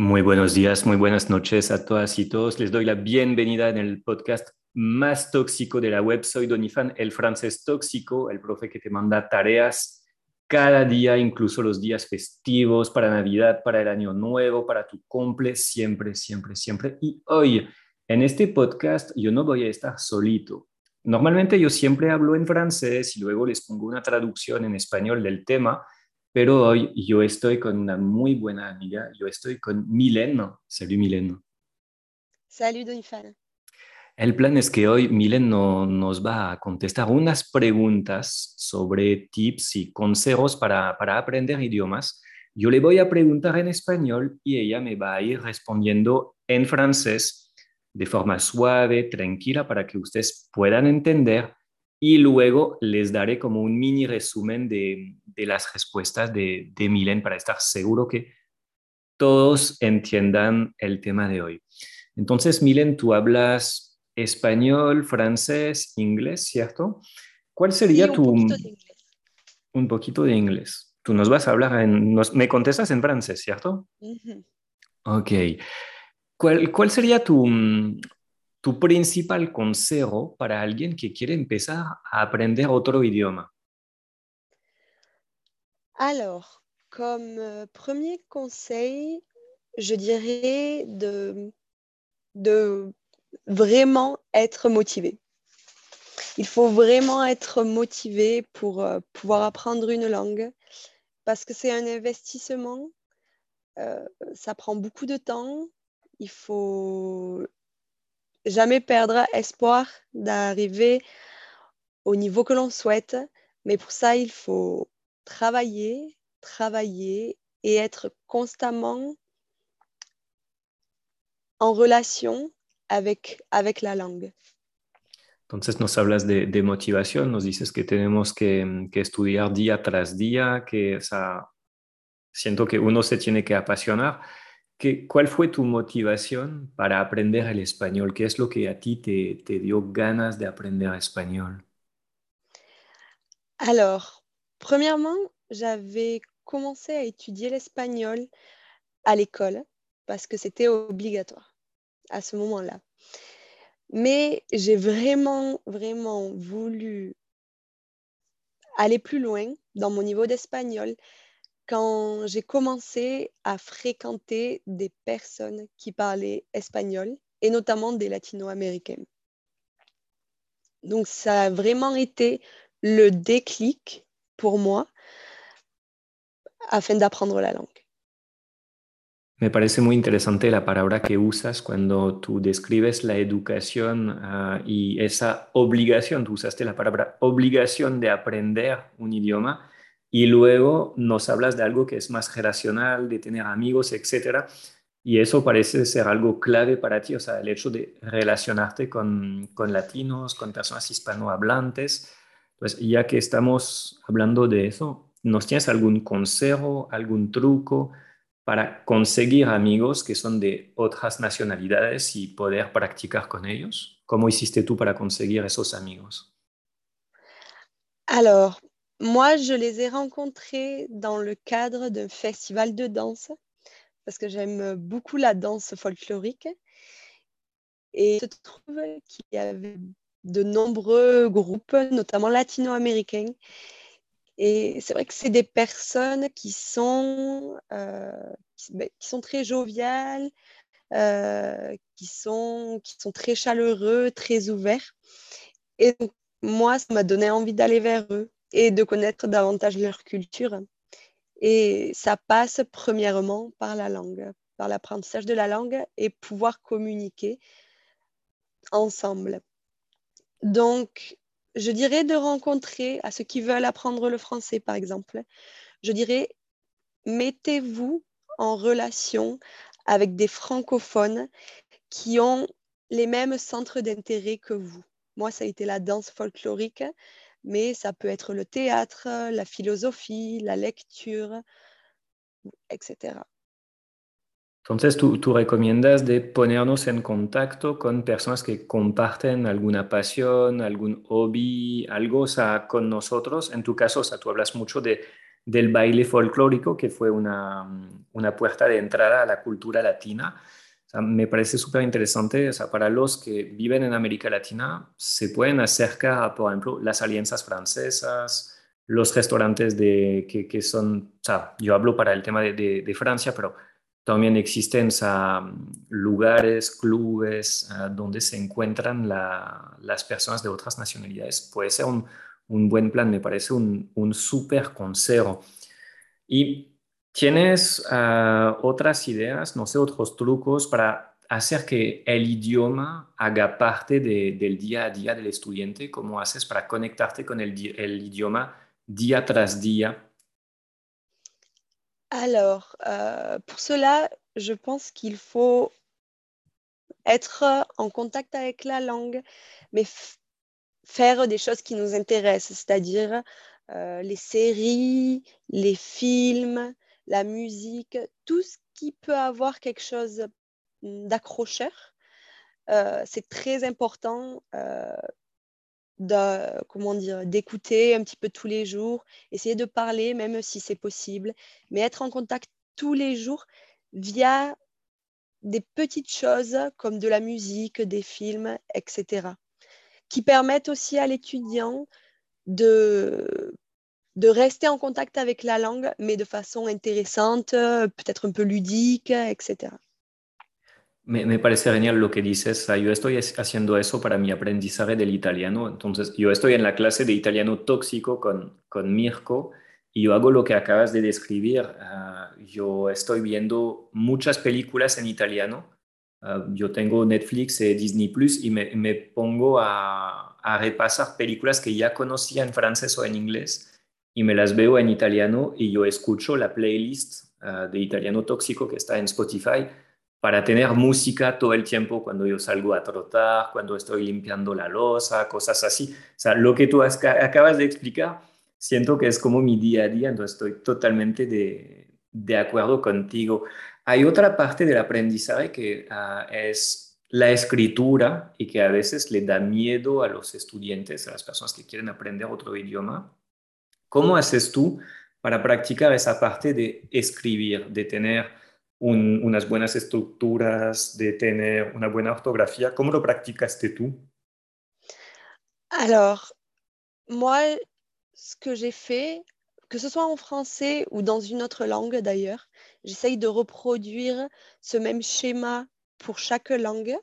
Muy buenos días, muy buenas noches a todas y todos. Les doy la bienvenida en el podcast más tóxico de la web. Soy Donifan, el francés tóxico, el profe que te manda tareas cada día, incluso los días festivos, para Navidad, para el Año Nuevo, para tu cumple, siempre, siempre, siempre. Y hoy, en este podcast, yo no voy a estar solito. Normalmente yo siempre hablo en francés y luego les pongo una traducción en español del tema pero hoy yo estoy con una muy buena amiga, yo estoy con Mileno. Salut Mileno. Salut Donifal. El plan es que hoy Milen nos va a contestar unas preguntas sobre tips y consejos para, para aprender idiomas. Yo le voy a preguntar en español y ella me va a ir respondiendo en francés de forma suave, tranquila, para que ustedes puedan entender y luego les daré como un mini resumen de, las respuestas de, de Milen para estar seguro que todos entiendan el tema de hoy. Entonces, Milen, tú hablas español, francés, inglés, ¿cierto? ¿Cuál sería tu... Poquito de inglés. Un poquito de inglés. Tú nos vas a hablar en... me contestas en francés, ¿cierto? Ok. ¿Cuál, ¿Cuál, sería tu, principal consejo para alguien que quiere empezar a aprender otro idioma? Alors, comme euh, premier conseil, je dirais de, de vraiment être motivé. Il faut vraiment être motivé pour euh, pouvoir apprendre une langue parce que c'est un investissement, euh, ça prend beaucoup de temps, il faut jamais perdre espoir d'arriver au niveau que l'on souhaite. Mais pour ça, il faut travailler, travailler et être constamment en relation avec, avec la langue. Entonces nos hablas de, de motivación, nos dices que tenemos que, que, estudiar día tras día, que o sea, que uno se tiene que apasionar. ¿Cuál fue tu motivación para aprender el español? ¿Qué es lo que a ti te, te dio ganas de aprender? Alors, premièrement, j'avais commencé à étudier l'espagnol à l'école parce que c'était obligatoire à ce moment-là. Mais j'ai vraiment, vraiment voulu aller plus loin dans mon niveau d'espagnol quand j'ai commencé à fréquenter des personnes qui parlaient espagnol et notamment des latino-américains. Donc ça a vraiment été le déclic pour moi afin d'apprendre la langue. Me parece muy interesante la palabra que usas cuando tú describes la educación uh, y esa obligación, tú usaste la palabra obligación de aprender un idioma y luego nos hablas de algo que es más generacional, de tener amigos, etcétera. Y eso parece ser algo clave para ti, o sea, el hecho de relacionarte con, con latinos, con personas hispanohablantes. Pues ya que estamos hablando de eso, ¿nos tienes algún consejo, algún truco para conseguir amigos que son de otras nacionalidades y poder practicar con ellos? ¿Cómo hiciste tú para conseguir esos amigos? Alors, Moi, je les ai rencontrés dans le cadre d'un festival de danse, parce que j'aime beaucoup la danse folklorique. Et il se trouve qu'il y avait de nombreux groupes, notamment latino-américains. Et c'est vrai que c'est des personnes qui sont, euh, ben, qui, sont très joviales, euh, qui, sont, qui sont très chaleureux, très ouverts. Et moi, ça m'a donné envie d'aller vers eux et de connaître davantage leur culture. Et ça passe premièrement par la langue, par l'apprentissage de la langue et pouvoir communiquer ensemble. Donc, je dirais de rencontrer, à ceux qui veulent apprendre le français par exemple, je dirais, mettez-vous en relation avec des francophones qui ont les mêmes centres d'intérêt que vous. Moi, ça a été la danse folklorique mais ça peut être le théâtre, la philosophie, la lecture, etc. Entonces, tú, tú, recomiendas de ponernos en contacto con personas que comparten alguna pasión, algún hobby, algo o sea, con nosotros. En tu caso, o sea, tú hablas mucho de, del baile folclórico, que fue una, una puerta de entrada a la cultura latina. Me parece súper interesante, o sea, para los que viven en América Latina, se pueden acercar por ejemplo, las alianzas francesas, los restaurantes de, que, que son, o sea, yo hablo para el tema de, de, Francia, pero también existen lugares, clubes donde se encuentran las personas de otras nacionalidades. Puede ser un, un buen plan, me parece un, un súper consejo. Y tienes ah, otras ideas, no sé, otros trucos para hacer que el idioma haga parte del día a día del estudiante? ¿Cómo haces para conectarte con el, el idioma día tras día? Alors, euh, pour cela, je pense qu'il faut être en contact avec la langue, mais faire des choses qui nous intéressent, c'est-à-dire euh, les séries, les films, la musique, tout ce qui peut avoir quelque chose d'accrocheur. Euh, c'est très important dire, d'écouter un petit peu tous les jours, essayer de parler même si c'est possible, mais être en contact tous les jours via des petites choses comme de la musique, des films, etc., qui permettent aussi à l'étudiant de, de rester en contact avec la langue, mais de façon intéressante, peut-être un peu ludique, etc. Me, parece genial lo que dices. yo estoy haciendo eso para mi aprendizaje del italiano. Entonces, yo estoy en la clase de italiano tóxico con, con Mirko y yo hago lo que acabas de describir. Ah, yo estoy viendo muchas películas en italiano. Ah, yo tengo Netflix y Disney Plus y me, me pongo a, a, repasar películas que ya conocía en francés o en inglés y me las veo en italiano y yo escucho la playlist ah, de italiano tóxico que está en Spotify para tener música todo el tiempo cuando yo salgo a trotar, cuando estoy limpiando la losa, cosas así. O sea, lo que tú acabas de explicar, siento que es como mi día a día, entonces estoy totalmente de, de acuerdo contigo. Hay otra parte del aprendizaje que ah, es la escritura y que a veces le da miedo a los estudiantes, a las personas que quieren aprender otro idioma. ¿Cómo haces tú para practicar esa parte de escribir, de tener unas buenas estructuras, de tener una buena ortografía? ¿Cómo lo practicaste tú? Alors, moi, ce que j'ai fait, que ce soit en français ou dans une autre langue d'ailleurs, j'essaye de reproduire ce même schéma pour chaque langue.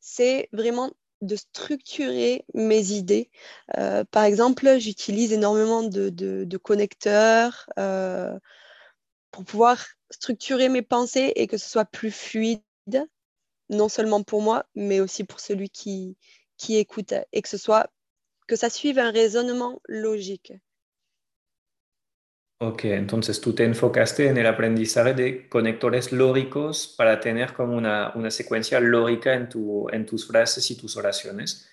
C'est vraiment de structurer mes idées. Euh, par exemple, j'utilise énormément de, connecteurs. Euh, pour pouvoir structurer mes pensées et que ce soit plus fluide, non seulement pour moi, mais aussi pour celui qui, qui écoute, et que ce soit que ça suive un raisonnement logique. Ok, entonces tú te enfocaste en el aprendizaje de conectores lógicos para tener como una, una secuencia lógica en, tu, en tus frases y tus oraciones.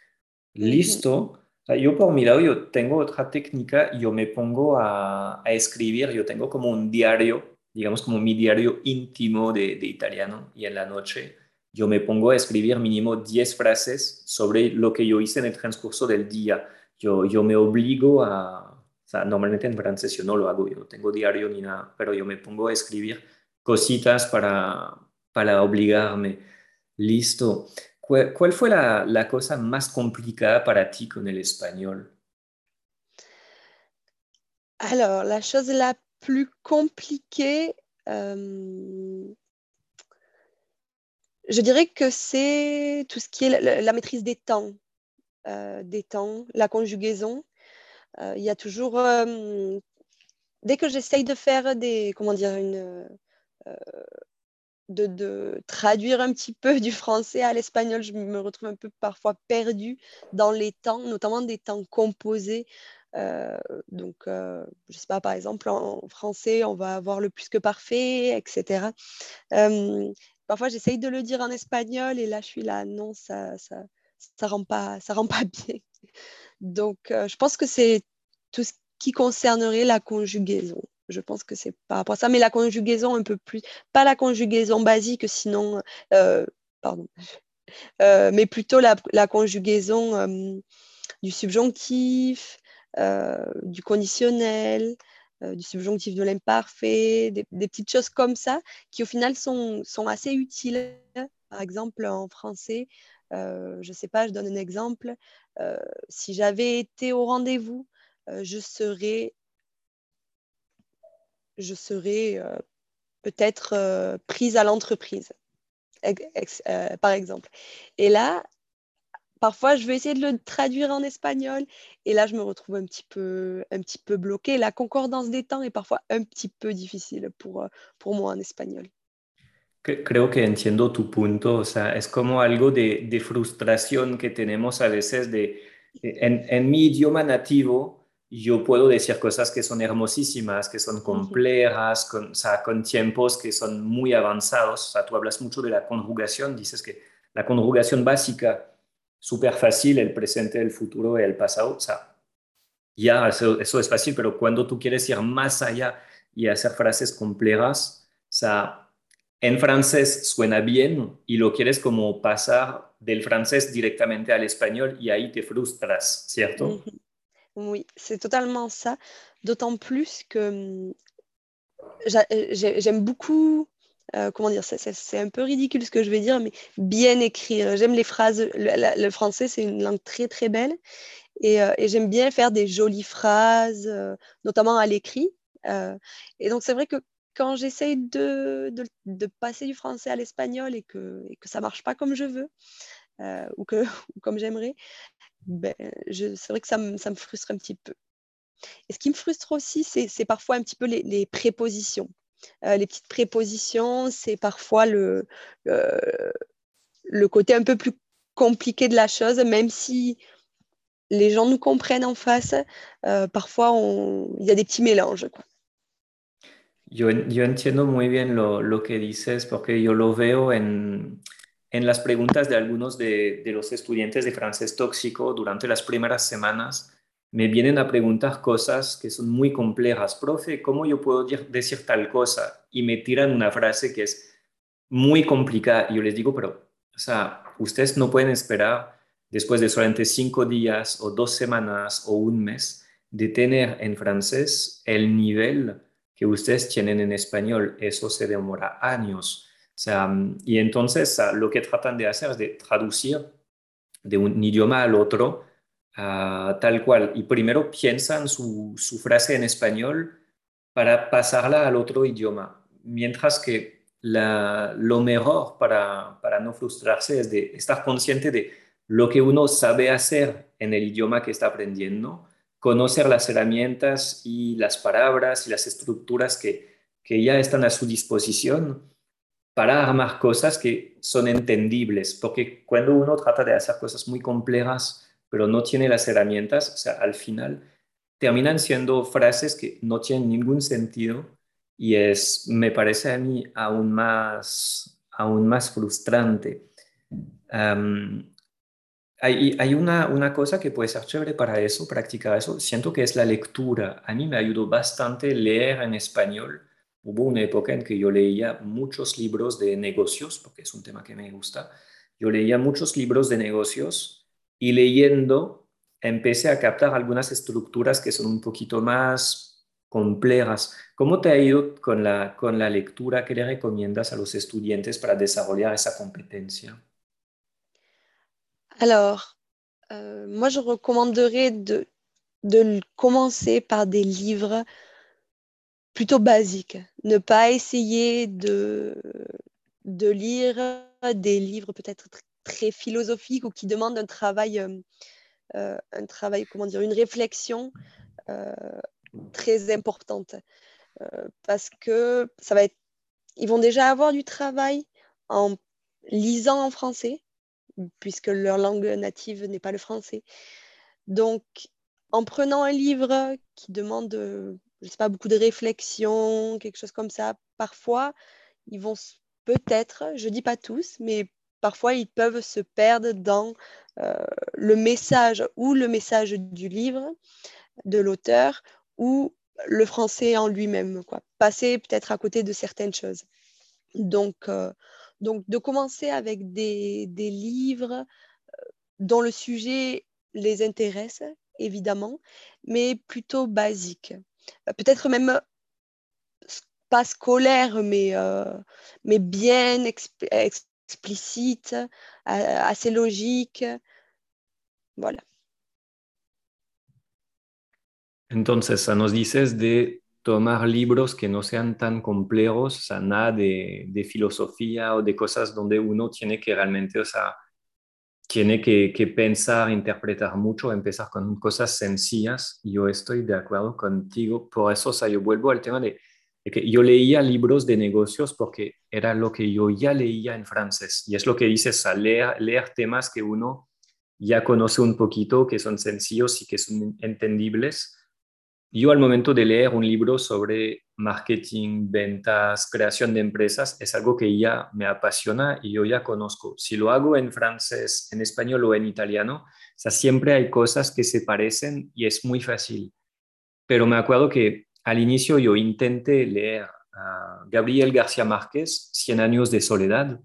Listo. yo por mi lado, yo tengo otra técnica, yo me pongo a, a escribir, yo tengo como un diario digamos, como mi diario íntimo de, italiano y en la noche yo me pongo a escribir mínimo 10 frases sobre lo que yo hice en el transcurso del día. Yo, yo me obligo a, sea, normalmente en francés yo no lo hago, yo no tengo diario ni nada, pero yo me pongo a escribir cositas para, para obligarme. Listo. ¿Cuál, cuál fue la, la cosa más complicada para ti con el español? Alors, la chose la plus compliqué, euh, je dirais que c'est tout ce qui est la, maîtrise des temps, euh, des temps, la conjugaison. Euh, il y a toujours, dès que j'essaye de faire des, comment dire, une, de, traduire un petit peu du français à l'espagnol, je me retrouve un peu parfois perdue dans les temps, notamment des temps composés. Euh, donc, euh, je ne sais pas, par exemple, en français, on va avoir le plus que parfait, etc. Euh, parfois, j'essaye de le dire en espagnol et là, je suis là, non, ça ça, ça rend rend pas bien. Donc, je pense que c'est tout ce qui concernerait la conjugaison. Je pense que c'est par rapport à ça, mais la conjugaison un peu plus, pas la conjugaison basique, sinon, pardon, mais plutôt la, conjugaison du subjonctif, euh, du conditionnel, du subjonctif de l'imparfait, des, des, petites choses comme ça qui au final sont, sont assez utiles. Par exemple, en français, je ne sais pas, je donne un exemple. Si j'avais été au rendez-vous, je serais, je serais peut-être prise à l'entreprise, par exemple. Et là, parfois, je vais essayer de le traduire en espagnol et là, je me retrouve un petit peu, un petit peu bloquée. La concordance des temps est parfois un petit peu difficile pour, pour moi en espagnol. Creo que entiendo tu punto, o sea, es como algo de, de frustración que tenemos a veces de, en, en, mi idioma nativo, yo puedo decir cosas que son hermosísimas, que son complejas, con, o sea, con tiempos que son muy avanzados. O sea, tú hablas mucho de la conjugación, dices que la conjugación básica súper fácil, el presente, el futuro y el pasado. O sea, ya eso, eso, es fácil, pero cuando tú quieres ir más allá y hacer frases complejas, o sea, en francés suena bien y lo quieres como pasar del francés directamente al español y ahí te frustras, ¿cierto? Oui, c'est totalement ça. D'autant plus que hum, j'aime beaucoup Euh, comment dire, c'est un peu ridicule ce que je vais dire, mais bien écrire. J'aime les phrases. Le, français, c'est une langue très, très belle. Et, euh, j'aime bien faire des jolies phrases, euh, notamment à l'écrit. et donc, c'est vrai que quand j'essaye de, passer du français à l'espagnol et que, et que ça marche pas comme je veux, ou, que, comme j'aimerais, ben, c'est vrai que ça me, frustre un petit peu. Et ce qui me frustre aussi, c'est parfois un petit peu les, prépositions. Euh, les petites prépositions, c'est parfois le, le côté un peu plus compliqué de la chose, même si les gens nous comprennent en face, euh, parfois il y a des petits mélanges. Yo, yo, entiendo muy bien lo, lo, que dices porque yo lo veo en, en las preguntas de algunos de, de, los estudiantes de francés tóxico durante las primeras semanas me vienen a preguntar cosas que son muy complejas. Profe, ¿cómo yo puedo decir tal cosa? Y me tiran una frase que es muy complicada. Y yo les digo, pero, o sea, ustedes no pueden esperar después de solamente cinco días o dos semanas o un mes de tener en francés el nivel que ustedes tienen en español. Eso se demora años. O sea, y entonces lo que tratan de hacer es de traducir de un idioma al otro Ah, tal cual. Y primero piensan su, su frase en español para pasarla al otro idioma. Mientras que la, lo mejor para, para no frustrarse es de estar consciente de lo que uno sabe hacer en el idioma que está aprendiendo, conocer las herramientas y las palabras y las estructuras que, que ya están a su disposición para armar cosas que son entendibles, porque cuando uno trata de hacer cosas muy complejas, pero no tiene las herramientas, o sea, al final terminan siendo frases que no tienen ningún sentido y es, me parece a mí aún más, aún más frustrante. Hay, una, una, cosa que puede ser chévere para eso, practicar eso, siento que es la lectura. A mí me ayudó bastante leer en español. Hubo una época en que yo leía muchos libros de negocios, porque es un tema que me gusta. Yo leía muchos libros de negocios y leyendo empecé a captar algunas estructuras que son un poquito más complejas. ¿Cómo te ha ido con la, con la lectura? ¿Qué le recomiendas a los estudiantes para desarrollar esa competencia? Alors, euh, moi, je recommanderais de, de commencer par des livres plutôt basiques. Ne pas essayer de, lire des livres peut-être très philosophique ou qui demande un travail, euh, euh, un travail, comment dire, une réflexion très importante. parce que ça va être, ils vont déjà avoir du travail en lisant en français, puisque leur langue native n'est pas le français. Donc, en prenant un livre qui demande, je sais pas, beaucoup de réflexion, quelque chose comme ça, parfois, ils vont peut-être, je dis pas tous, mais parfois ils peuvent se perdre dans euh, le message ou le message du livre, de l'auteur, ou le français en lui-même, quoi. Passer peut-être à côté de certaines choses. Donc, euh, donc de commencer avec des, des livres euh, dont le sujet les intéresse, évidemment, mais plutôt basiques. peut-être même pas scolaire, mais, mais bien explicite, assez logique. Voilà. Entonces, nos dices de tomar libros que no sean tan complejos, o sea, nada de, de, filosofía o de cosas donde uno tiene que realmente, o sea, tiene que, que, pensar, interpretar mucho, empezar con cosas sencillas. Yo estoy de acuerdo contigo. Por eso, o sea, yo vuelvo al tema de, de, que yo leía libros de negocios porque era lo que yo ya leía en francés. Y es lo que dices, o leer, leer temas que uno ya conoce un poquito, que son sencillos y que son entendibles yo al momento de leer un libro sobre marketing, ventas, creación de empresas, es algo que ya me apasiona y yo ya conozco. Si lo hago en francés, en español o en italiano, sea, siempre hay cosas que se parecen y es muy fácil. Pero me acuerdo que al inicio yo intenté leer a Gabriel García Márquez, Cien años de soledad.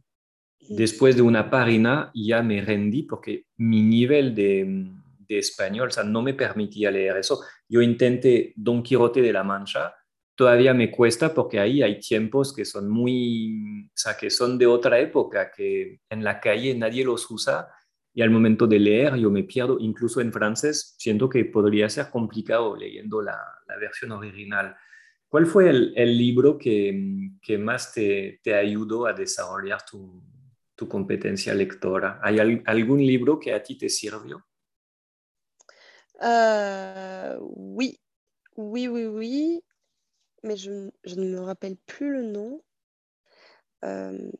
Después de una página ya me rendí porque mi nivel de, de español, o sea, no me permitía leer eso. Yo intenté Don Quijote de la Mancha, todavía me cuesta porque ahí hay tiempos que son muy, o sea, que son de otra época, que en la calle nadie los usa y al momento de leer yo me pierdo, incluso en francés, siento que podría ser complicado leyendo la, versión original. ¿Cuál fue el, libro que, más te, ayudó a desarrollar tu competencia lectora? ¿Hay algún libro que a ti te sirvió? Euh, oui, oui, oui, oui, mais je, ne me rappelle plus le nom. Euh,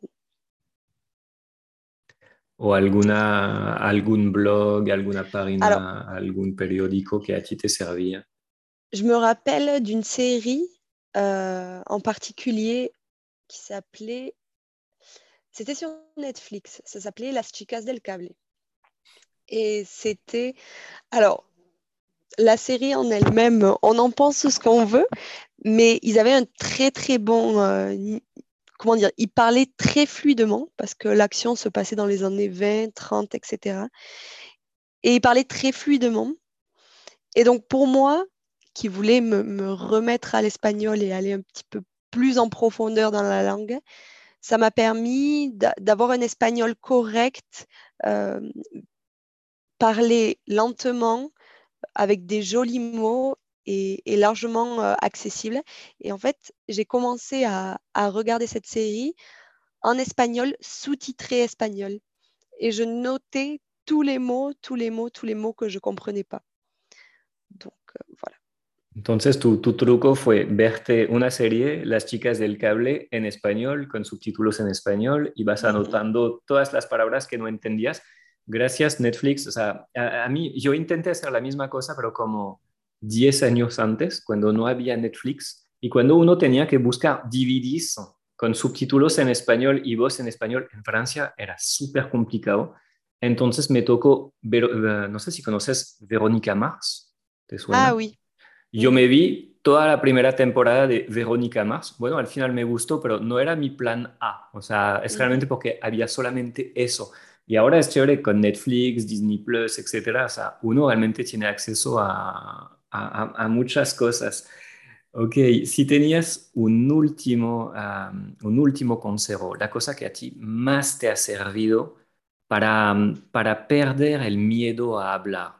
o alguna, algún blog, alguna página, algún periódico que a ti te servía. Je me rappelle d'une série euh, en particulier qui s'appelait. C'était sur Netflix, ça s'appelait Las Chicas del Cable. Et c'était. Alors, la série en elle-même, on en pense ce qu'on veut, mais ils avaient un très très bon, euh, comment dire, ils parlaient très fluidement parce que l'action se passait dans les années 20, 30, etc. Et ils parlaient très fluidement. Et donc pour moi, qui voulais me, remettre à l'espagnol et aller un petit peu plus en profondeur dans la langue, ça m'a permis d'avoir un espagnol correct, euh, parler lentement, avec des jolis mots et, largement euh, accessibles. Et en fait, j'ai commencé à, regarder cette série en espagnol, sous-titré espagnol. Et je notais tous les mots, tous les mots, tous les mots que je ne comprenais pas. Donc, euh, voilà. Entonces, tu, tu, truco fue verte una serie, Las chicas del cable, en español, con subtítulos en español, y vas anotando todas las palabras que no entendías gracias Netflix, o sea, a, mí yo intenté hacer la misma cosa, pero como 10 años antes, cuando no había Netflix y cuando uno tenía que buscar DVDs con subtítulos en español y voz en español en Francia, era súper complicado. Entonces me tocó, eh, no sé si conoces Verónica Mars, ¿te suena? Ah, oui. Yo me vi toda la primera temporada de Verónica Mars. Bueno, al final me gustó, pero no era mi plan A. O sea, es realmente porque había solamente eso. Y ahora es chévere con Netflix, Disney Plus, etcétera. Uno realmente tiene acceso a, a, a muchas cosas. Ok, si tenías un último, un último consejo, la cosa que a ti más te ha servido para, para perder el miedo a hablar.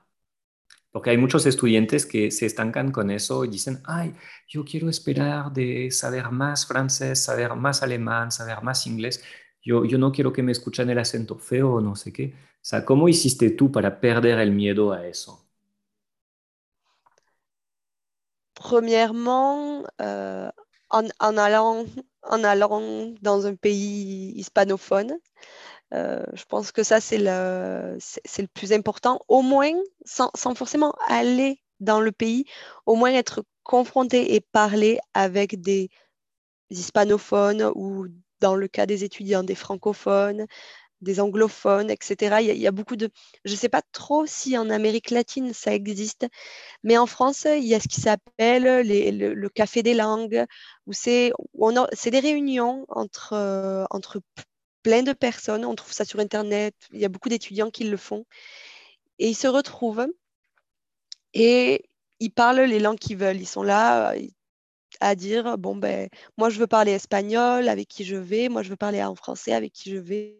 Porque hay muchos estudiantes que se estancan con eso y dicen, ay, yo quiero esperar de saber más francés, saber más alemán, saber más inglés yo, yo no quiero que me escuchen el acento feo o no sé qué. O sea, ¿cómo hiciste tú para perder el miedo a eso? Premièrement, euh, en, en, allant, en allant dans un pays hispanophone, euh, je pense que ça, c'est le, c'est, le plus important. Au moins, sans, sans, forcément aller dans le pays, au moins être confronté et parler avec des hispanophones ou dans le cas des étudiants, des francophones, des anglophones, etc. Il y, a, beaucoup de... Je ne sais pas trop si en Amérique latine ça existe, mais en France, il y a ce qui s'appelle le, café des langues, où c'est des réunions entre, euh, entre plein de personnes. On trouve ça sur Internet. Il y a beaucoup d'étudiants qui le font. Et ils se retrouvent et ils parlent les langues qu'ils veulent. Ils sont là euh, à dire bon ben moi je veux parler espagnol avec qui je vais, moi je veux parler en français avec qui je vais.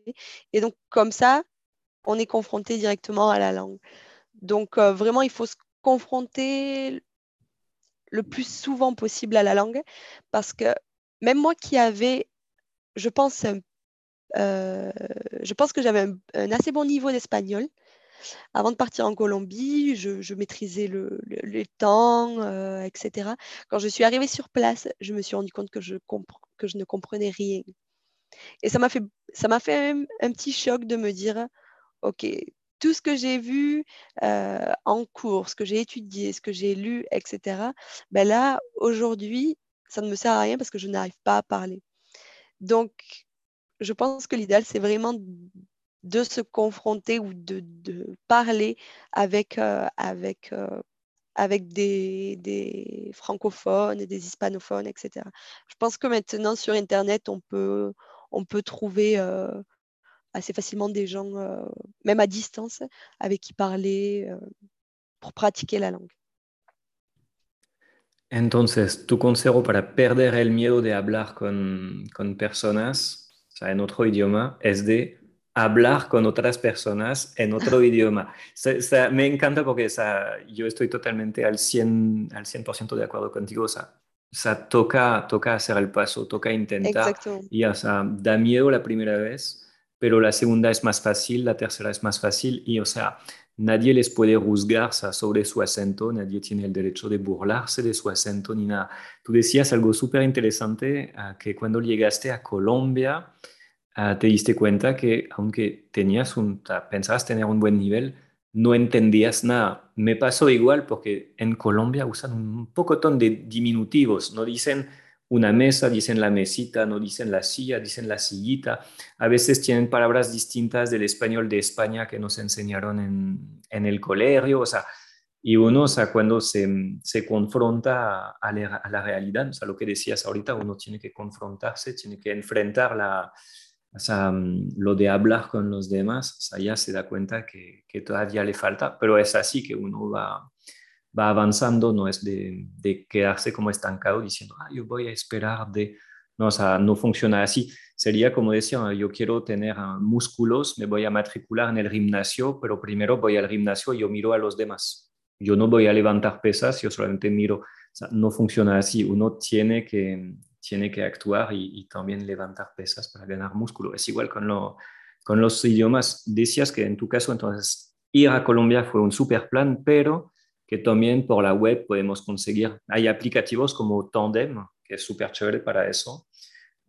Et donc comme ça, on est confronté directement à la langue. Donc euh, vraiment il faut se confronter le plus souvent possible à la langue parce que même moi qui avais, je pense, euh, je pense que j'avais un, assez bon niveau d'espagnol. Avant de partir en Colombie, je, maîtrisais le, temps, euh, etc. Quand je suis arrivée sur place, je me suis rendu compte que je, ne comprenais rien. Et ça m'a fait, ça fait un, petit choc de me dire, OK, tout ce que j'ai vu euh, en cours, ce que j'ai étudié, ce que j'ai lu, etc., ben là, aujourd'hui, ça ne me sert à rien parce que je n'arrive pas à parler. Donc, je pense que l'idéal, c'est vraiment de se confronter ou de, parler avec, euh, euh, des, francophones des hispanophones, etc. Je pense que maintenant, sur Internet, on peut, trouver euh, assez facilement des gens, même à distance, avec qui parler pour pratiquer la langue. Entonces, tu consejo para perder el miedo de hablar con, personas, o sea, idioma, es hablar con otras personas en otro idioma. me encanta porque yo estoy totalmente al 100%, al 100 de acuerdo contigo. O sea, toca, toca hacer el paso, toca intentar. Y o sea, da miedo la primera vez, pero la segunda es más fácil, la tercera es más fácil. Y o sea, nadie les puede juzgar sobre su acento, nadie tiene el derecho de burlarse de su acento ni nada. Tú decías algo súper interesante, ah, que cuando llegaste a Colombia, ah, te diste cuenta que aunque tenías un, pensabas tener un buen nivel, no entendías nada. Me pasó igual porque en Colombia usan un pocotón de diminutivos, no dicen una mesa, dicen la mesita, no dicen la silla, dicen la sillita. A veces tienen palabras distintas del español de España que nos enseñaron en, en el colegio, o sea, y uno, o sea, cuando se, se confronta a la, a la, realidad, o sea, lo que decías ahorita, uno tiene que confrontarse, tiene que enfrentar la, o sea, lo de hablar con los demás, o sea, ya se da cuenta que, que todavía le falta, pero es así que uno va, va avanzando, no es de, de, quedarse como estancado diciendo, ah, yo voy a esperar de... No, o sea, no funciona así. Sería como decía, yo quiero tener ah, músculos, me voy a matricular en el gimnasio, pero primero voy al gimnasio y yo miro a los demás. Yo no voy a levantar pesas, yo solamente miro. O sea, no funciona así. Uno tiene que, tiene que actuar y, y, también levantar pesas para ganar músculo. Es igual con, lo, con los idiomas. Decías que en tu caso, entonces, ir a Colombia fue un super plan, pero que también por la web podemos conseguir. Hay aplicativos como Tandem, que es súper chévere para eso,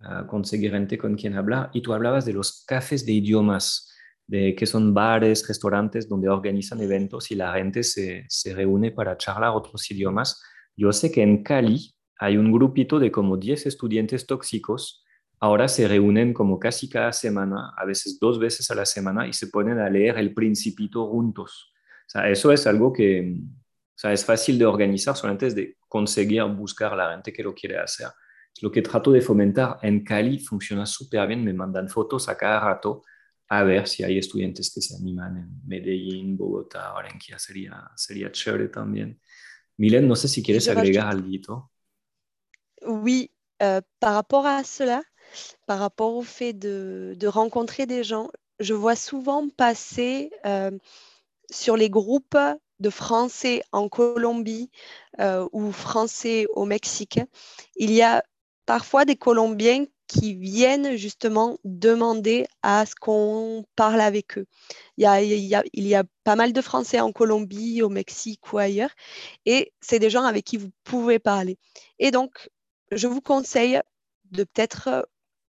uh, conseguir gente con quien hablar. Y tú hablabas de los cafés de idiomas, de que son bares, restaurantes donde organizan eventos y la gente se, se reúne para charlar otros idiomas. Yo sé que en Cali hay un grupito de como 10 estudiantes tóxicos. Ahora se reúnen como casi cada semana, a veces dos veces a la semana, y se ponen a leer el principito juntos. O sea, eso es algo que, o sea, es fácil de organizar, solamente es de conseguir buscar la gente que lo quiere hacer. Lo que trato de fomentar en Cali funciona súper bien, me mandan fotos a cada rato a ver si hay estudiantes que se animan en Medellín, Bogotá, Barranquilla, sería, sería chévere también. Milen, no sé si quieres agregar algo. Oui, euh, par rapport à cela, par rapport au fait de, rencontrer des gens, je vois souvent passer euh, sur les groupes de Français en Colombie euh, ou Français au Mexique, il y a parfois des Colombiens qui viennent justement demander à ce qu'on parle avec eux. Il, y a, il y, a, pas mal de Français en Colombie, au Mexique ou ailleurs, et c'est des gens avec qui vous pouvez parler. Et donc, je vous conseille de peut-être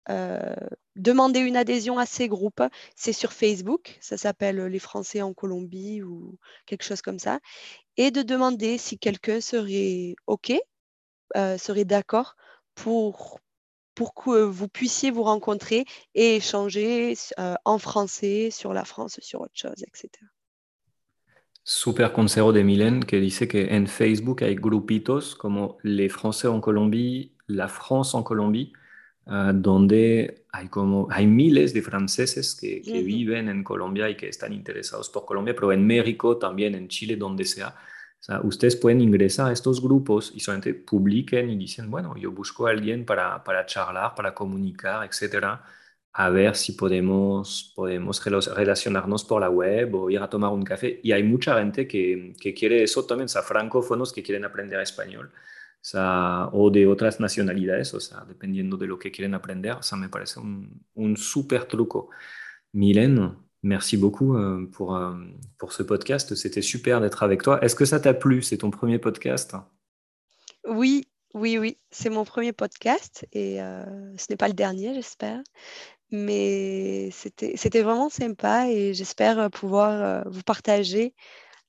euh, demander une adhésion à ces groupes. C'est sur Facebook, ça s'appelle Les Français en Colombie ou quelque chose comme ça. Et de demander si quelqu'un serait OK, euh, serait d'accord pour, que vous puissiez vous rencontrer et échanger euh, en français sur la France, sur autre chose, etc. Super consejo de Milen que dice que en Facebook hay grupitos como Les Français en Colombie, La France en Colombie, uh, donde hay, como, hay miles de franceses que, que uh -huh. viven en Colombia y que están interesados por Colombia, pero en México, también en Chile, donde sea. sea, ustedes pueden ingresar a estos grupos y solamente publiquen y dicen, bueno, yo busco a alguien para, para charlar, para comunicar, etcétera, a ver si podemos, podemos relacionarnos por la web o ir a tomar un café. Y hay mucha gente que, que quiere eso también, o sea, francófonos que quieren aprender español. O, de otras nacionalidades, o sea, dependiendo de lo que quieren aprender. O me parece un, súper truco. Mylène, merci beaucoup euh, pour, euh, pour ce podcast. C'était super d'être avec toi. Est-ce que ça t'a plu? C'est ton premier podcast? Oui, oui, oui. C'est mon premier podcast et euh, ce n'est pas le dernier, j'espère. Mais c'était vraiment sympa et j'espère pouvoir vous partager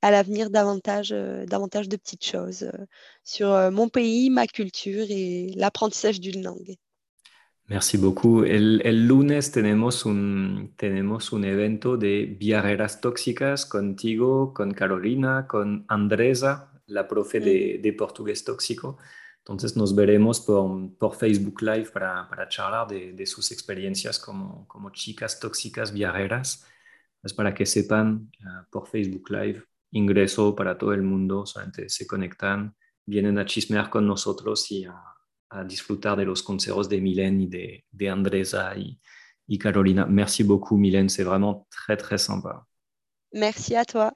à l'avenir davantage, davantage de petites choses sur mon pays, ma culture et l'apprentissage d'une langue. Merci beaucoup. El, lunes tenemos un, tenemos un evento de viajeras tóxicas contigo, con Carolina, con Andresa, la profe de, de portugués tóxico. Entonces nos veremos por, por Facebook Live para, para charlar de, de, sus experiencias como, como chicas tóxicas viajeras. Es para que sepan, uh, por Facebook Live, ingreso para todo el mundo, solamente se conectan, vienen a chismear con nosotros y a à disfrutar de los consejos de Mylène et de, de Andresa y, y Carolina. Merci beaucoup, Mylène. C'est vraiment très, très sympa. Merci à toi.